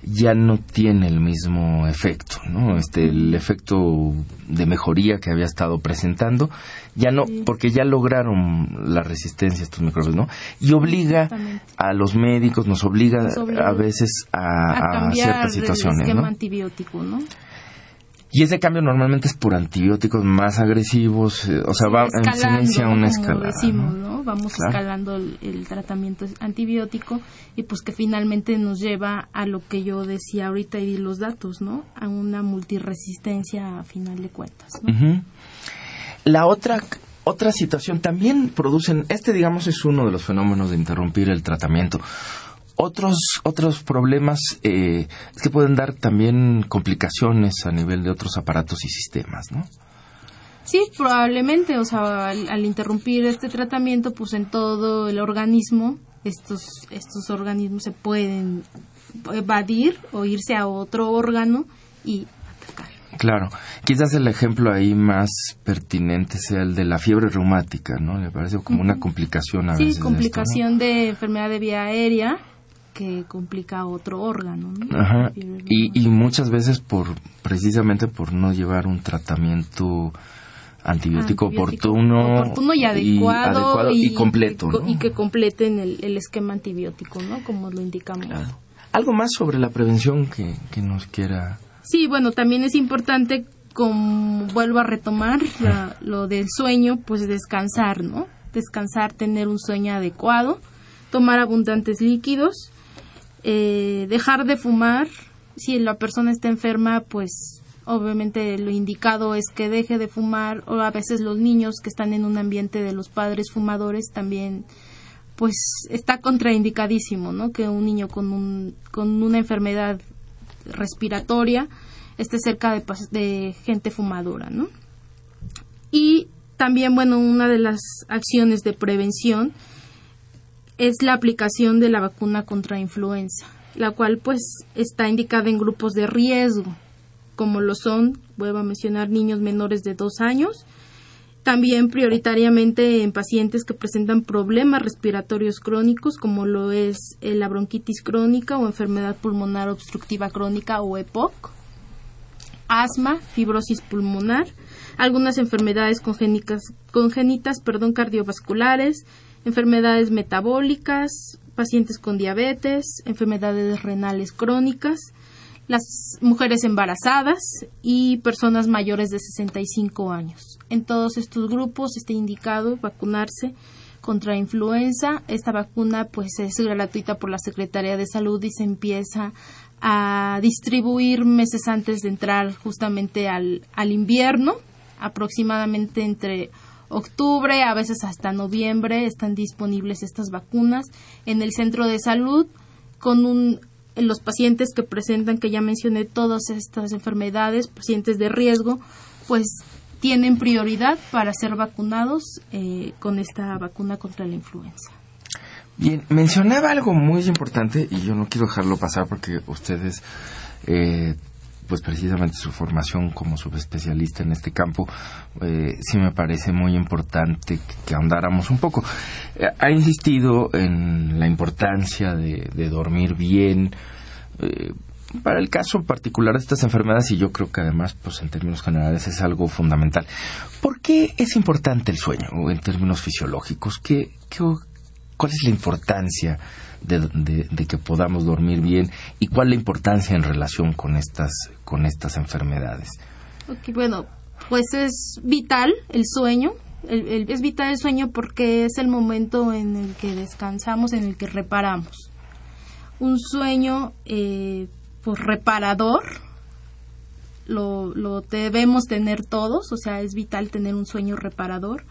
ya no tiene el mismo efecto, ¿no? Este, el efecto de mejoría que había estado presentando, ya no, porque ya lograron la resistencia a estos microbios, ¿no? Y obliga a los médicos, nos obliga, a veces a, a, ciertas situaciones, el antibiótico, ¿no? Y ese cambio normalmente es por antibióticos más agresivos, eh, o sea, va, se inicia una escalada. Decimos, ¿no? Vamos escalando el, tratamiento antibiótico y pues que finalmente nos lleva a lo que yo decía ahorita y los datos, ¿no? A una multiresistencia a final de cuentas. La otra otra situación también producen, este digamos es uno de los fenómenos de interrumpir el tratamiento. Otros, otros problemas eh, que pueden dar también complicaciones a nivel de otros aparatos y sistemas, ¿no? Sí, probablemente, o sea, al, interrumpir este tratamiento, pues en todo el organismo, estos, estos organismos se pueden evadir o irse a otro órgano y atacar. Claro, quizás el ejemplo ahí más pertinente sea el de la fiebre reumática, ¿no? Le parece como una complicación a veces. Sí, complicación de enfermedad de vía aérea que complica otro órgano. Ajá. Y, y muchas veces por precisamente por no llevar un tratamiento antibiótico, oportuno, oportuno y adecuado, y, completo. Y, que completen el, el, esquema antibiótico, ¿no? Como lo indicamos. Algo más sobre la prevención que, que nos quiera. Sí, bueno, también es importante, como vuelvo a retomar lo del sueño, pues descansar, ¿no? Descansar, tener un sueño adecuado, tomar abundantes líquidos, eh, dejar de fumar. Si la persona está enferma, pues obviamente lo indicado es que deje de fumar o a veces los niños que están en un ambiente de los padres fumadores también pues está contraindicadísimo, ¿no? Que un niño con, un, con una enfermedad respiratoria esté cerca de, de gente fumadora, ¿no? Y también, bueno, una de las acciones de prevención es la aplicación de la vacuna contra influenza, la cual pues está indicada en grupos de riesgo, como lo son, vuelvo a mencionar, niños menores de dos años, también prioritariamente en pacientes que presentan problemas respiratorios crónicos, como lo es la bronquitis crónica o enfermedad pulmonar obstructiva crónica o EPOC, asma, fibrosis pulmonar, algunas enfermedades congénitas, congénitas perdón, cardiovasculares, enfermedades metabólicas, pacientes con diabetes, enfermedades renales crónicas, las mujeres embarazadas y personas mayores de 65 años. En todos estos grupos está indicado vacunarse contra influenza. Esta vacuna pues es gratuita por la Secretaría de Salud y se empieza a distribuir meses antes de entrar justamente al, al invierno, aproximadamente entre octubre, a veces hasta noviembre están disponibles estas vacunas en el centro de salud con un los pacientes que presentan, que ya mencioné todas estas enfermedades, pacientes de riesgo, pues tienen prioridad para ser vacunados eh, con esta vacuna contra la influenza. Bien, mencionaba algo muy importante y yo no quiero dejarlo pasar porque ustedes, eh, pues precisamente su formación como subespecialista en este campo, eh, sí me parece muy importante que, ahondáramos un poco. ha insistido en la importancia de, dormir bien, eh, para el caso particular de estas enfermedades, y yo creo que además, pues en términos generales, es algo fundamental. ¿Por qué es importante el sueño en términos fisiológicos? ¿Qué, cuál es la importancia de, que podamos dormir bien y cuál la importancia en relación con estas, con estas enfermedades? bueno, pues es vital el sueño. es vital el sueño porque es el momento en el que descansamos, en el que reparamos un sueño eh, pues reparador lo, lo debemos tener todos, o sea, es vital tener un sueño reparador.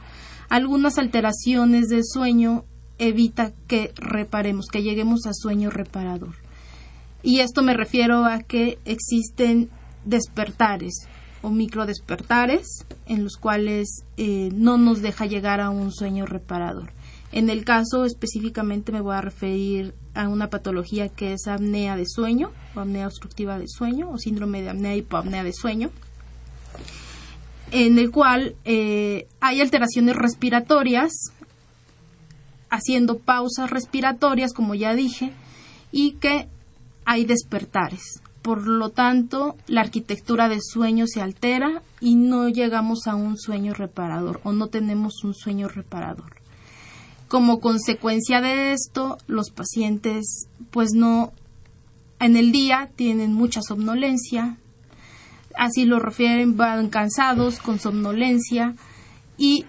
Algunas alteraciones del sueño evita que reparemos, que lleguemos a sueño reparador. Y esto me refiero a que existen despertares o microdespertares en los cuales eh, no nos deja llegar a un sueño reparador. En el caso específicamente me voy a referir a una patología que es apnea de sueño o apnea obstructiva de sueño o síndrome de apnea hipoapnea de sueño en el cual eh, hay alteraciones respiratorias haciendo pausas respiratorias como ya dije y que hay despertares. Por lo tanto la arquitectura de sueño se altera y no llegamos a un sueño reparador o no tenemos un sueño reparador. Como consecuencia de esto, los pacientes pues no en el día tienen mucha somnolencia, así lo refieren, van cansados, con somnolencia y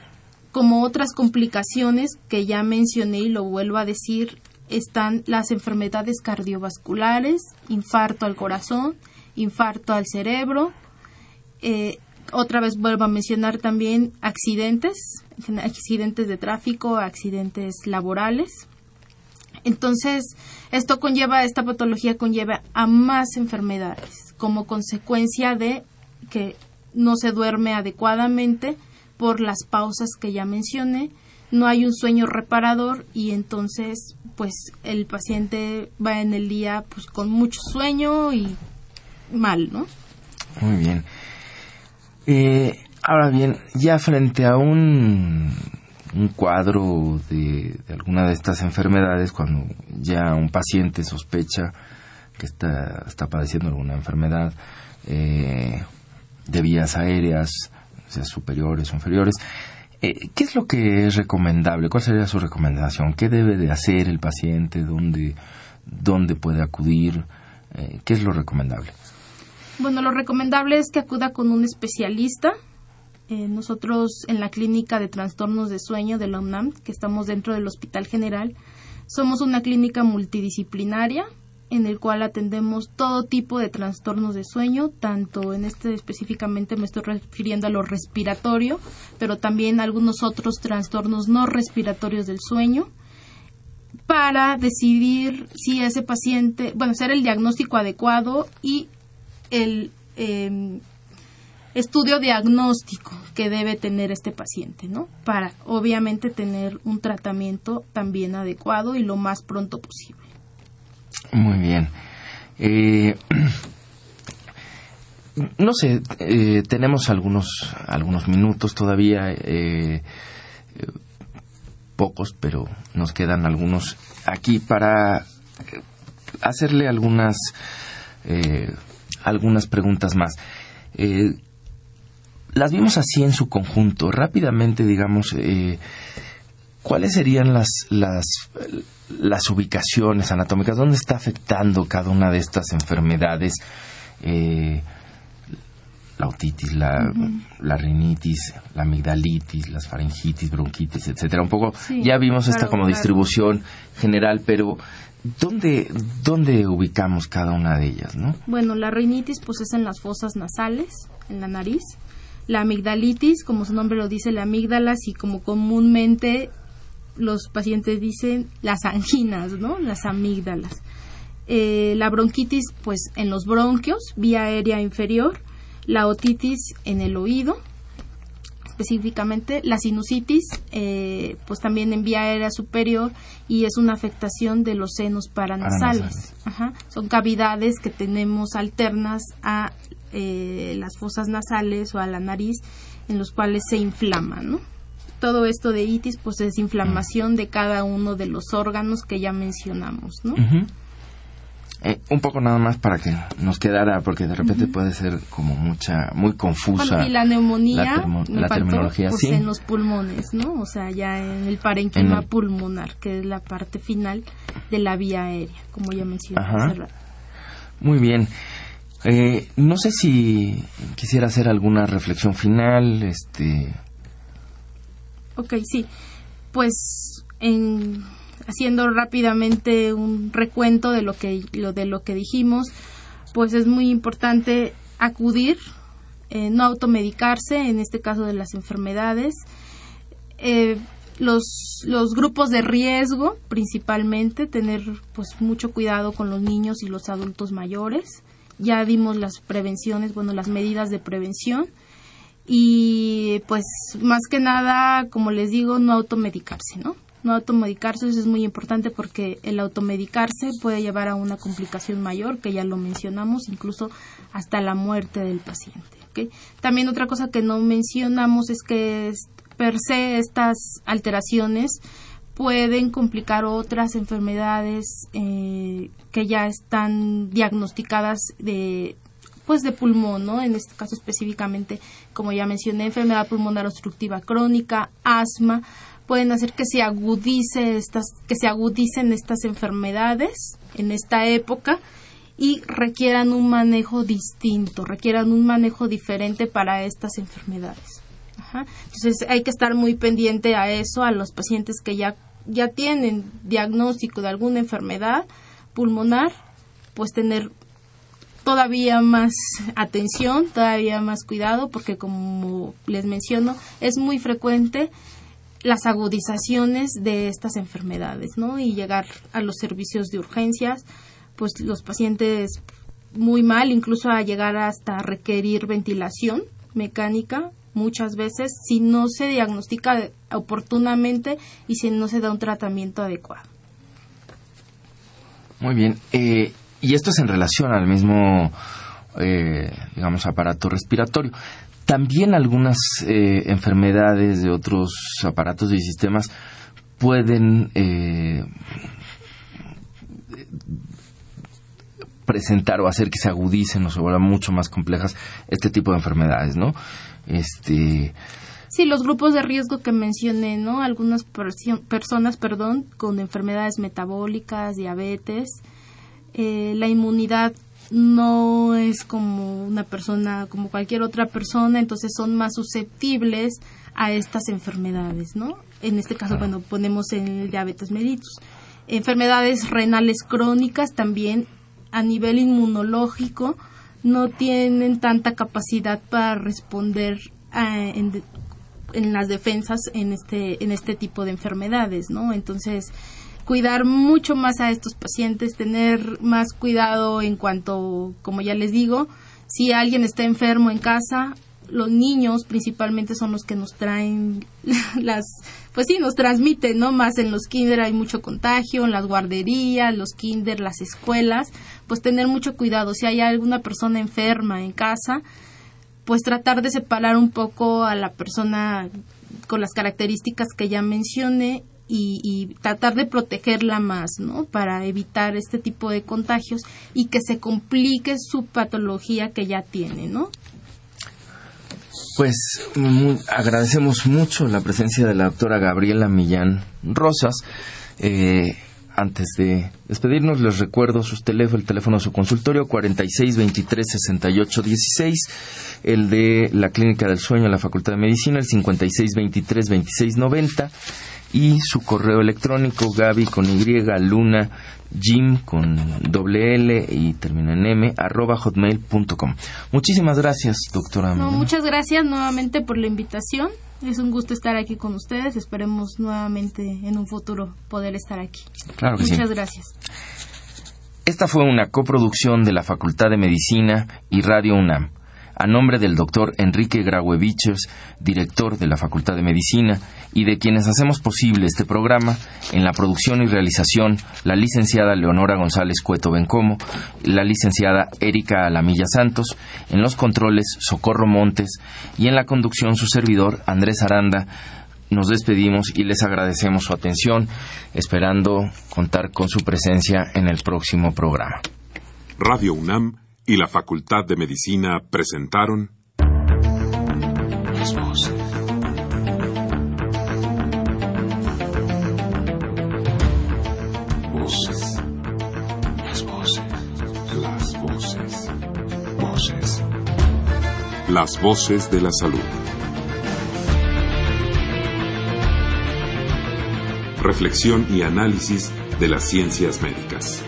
como otras complicaciones que ya mencioné y lo vuelvo a decir, están las enfermedades cardiovasculares, infarto al corazón, infarto al cerebro, eh, otra vez vuelvo a mencionar también accidentes, accidentes de tráfico, accidentes laborales. Entonces, esto conlleva, esta patología conlleva a más enfermedades como consecuencia de que no se duerme adecuadamente por las pausas que ya mencioné, no hay un sueño reparador y entonces pues el paciente va en el día pues con mucho sueño y mal, ¿no? Muy bien. Eh, ahora bien, ya frente a un, un cuadro de, alguna de estas enfermedades, cuando ya un paciente sospecha que está, está padeciendo alguna enfermedad eh, de vías aéreas, sea superiores o inferiores, eh, ¿qué es lo que es recomendable? ¿Cuál sería su recomendación? ¿Qué debe de hacer el paciente? ¿Dónde, dónde puede acudir? ¿Qué es lo recomendable? Bueno, lo recomendable es que acuda con un especialista. Eh, nosotros en la clínica de trastornos de sueño de la UNAM, que estamos dentro del Hospital General, somos una clínica multidisciplinaria en el cual atendemos todo tipo de trastornos de sueño, tanto en este específicamente me estoy refiriendo a lo respiratorio, pero también algunos otros trastornos no respiratorios del sueño para decidir si ese paciente, bueno, hacer el diagnóstico adecuado y el em, estudio diagnóstico que debe tener este paciente, ¿no? Para obviamente tener un tratamiento también adecuado y lo más pronto posible. Muy bien. Eh, no sé, eh, tenemos algunos algunos minutos todavía, eh, pocos, pero nos quedan algunos aquí para hacerle algunas algunas preguntas más las vimos así en su conjunto. Rápidamente, digamos, eh, ¿cuáles serían las, las, las ubicaciones anatómicas? ¿Dónde está afectando cada una de estas enfermedades? Eh, la otitis, la, la, rinitis, la amigdalitis, las faringitis, bronquitis, etcétera. Un poco, ya vimos esta como distribución general, pero ¿dónde, ¿dónde ubicamos cada una de ellas, no? Bueno, la rinitis pues es en las fosas nasales, en la nariz la amigdalitis, como su nombre lo dice, la amígdala, y como comúnmente los pacientes dicen, las anginas, ¿no? Las amígdalas. Eh, la bronquitis, pues en los bronquios, vía aérea inferior. La otitis en el oído, específicamente. La sinusitis, eh, pues también en vía aérea superior y es una afectación de los senos paranasales. Son cavidades que tenemos alternas a eh, las fosas nasales o a la nariz en los cuales se inflama, ¿no? Todo esto de itis pues es inflamación de cada uno de los órganos que ya mencionamos, ¿no? Eh, un poco nada más para que nos quedara, porque de repente puede ser como mucha, muy confusa. y la neumonía, la, terminología, pues, en los pulmones, ¿no? O sea, ya en el parénquima pulmonar, que es la parte final de la vía aérea, como ya mencioné hace rato. Muy bien. Eh, no sé si quisiera hacer alguna reflexión final, este. Ok, sí. Pues en, haciendo rápidamente un recuento de lo que lo de lo que dijimos, pues es muy importante acudir, eh, no automedicarse en este caso de las enfermedades. Eh, los, los grupos de riesgo, principalmente, tener pues mucho cuidado con los niños y los adultos mayores ya dimos las prevenciones, bueno, las medidas de prevención y pues más que nada, como les digo, no automedicarse, ¿no? No automedicarse, eso es muy importante porque el automedicarse puede llevar a una complicación mayor, que ya lo mencionamos, incluso hasta la muerte del paciente. También otra cosa que no mencionamos es que per se estas alteraciones pueden complicar otras enfermedades eh, que ya están diagnosticadas de pues de pulmón, ¿no? En este caso específicamente, como ya mencioné, enfermedad pulmonar obstructiva crónica, asma, pueden hacer que se agudice estas que se agudicen estas enfermedades en esta época y requieran un manejo distinto, requieran un manejo diferente para estas enfermedades. Entonces hay que estar muy pendiente a eso, a los pacientes que ya, ya tienen diagnóstico de alguna enfermedad pulmonar, pues tener todavía más atención, todavía más cuidado, porque como les menciono, es muy frecuente las agudizaciones de estas enfermedades, ¿no? Y llegar a los servicios de urgencias, pues los pacientes muy mal, incluso a llegar hasta requerir ventilación mecánica muchas veces si no se diagnostica oportunamente y si no se da un tratamiento adecuado. Muy bien. Eh, y esto es en relación al mismo, eh, digamos, aparato respiratorio. También algunas eh, enfermedades de otros aparatos y sistemas pueden presentar o hacer que se agudicen o se vuelvan mucho más complejas este tipo de enfermedades, ¿no? Este Sí, los grupos de riesgo que mencioné, ¿no? Algunas personas, perdón, con enfermedades metabólicas, diabetes, eh, la inmunidad no es como una persona, como cualquier otra persona, entonces son más susceptibles a estas enfermedades, ¿no? En este caso, bueno, ponemos el diabetes mellitus. Enfermedades renales crónicas también a nivel inmunológico no tienen tanta capacidad para responder a, en las defensas en este en este tipo de enfermedades no entonces cuidar mucho más a estos pacientes, tener más cuidado en cuanto, como ya les digo, si alguien está enfermo en casa, los niños principalmente son los que nos traen [LAUGHS] las, pues sí, nos transmiten, ¿no? Más en los kinder hay mucho contagio, en las guarderías, los kinder, las escuelas, pues tener mucho cuidado. Si hay alguna persona enferma en casa, pues tratar de separar un poco a la persona con las características que ya mencioné y, tratar de protegerla más, ¿no? Para evitar este tipo de contagios y que se complique su patología que ya tiene, ¿no? Pues agradecemos mucho la presencia de la doctora Gabriela Millán Rosas. Eh, antes de despedirnos, les recuerdo sus teléfonos, el teléfono de su consultorio 46 23 68 16, el de la Clínica del Sueño de la Facultad de Medicina, el 56 23 26 90 y su correo electrónico gaby con y luna jim con doble l y termina en m arroba hotmail.com. Muchísimas gracias, doctora. muchas gracias nuevamente por la invitación. Es un gusto estar aquí con ustedes. Esperemos nuevamente en un futuro poder estar aquí. Claro que Muchas gracias. Esta fue una coproducción de la Facultad de Medicina y Radio UNAM a nombre del doctor Enrique Grauevichers, director de la Facultad de Medicina, y de quienes hacemos posible este programa, en la producción y realización, la licenciada Leonora González Cueto Bencomo, la licenciada Erika Alamilla Santos, en los controles Socorro Montes y en la conducción su servidor Andrés Aranda. Nos despedimos y les agradecemos su atención, esperando contar con su presencia en el próximo programa. Radio UNAM y la Facultad de Medicina presentaron Las voces. Voces. Las voces. Las voces. Voces. Las voces de la salud. Reflexión y análisis de las ciencias médicas.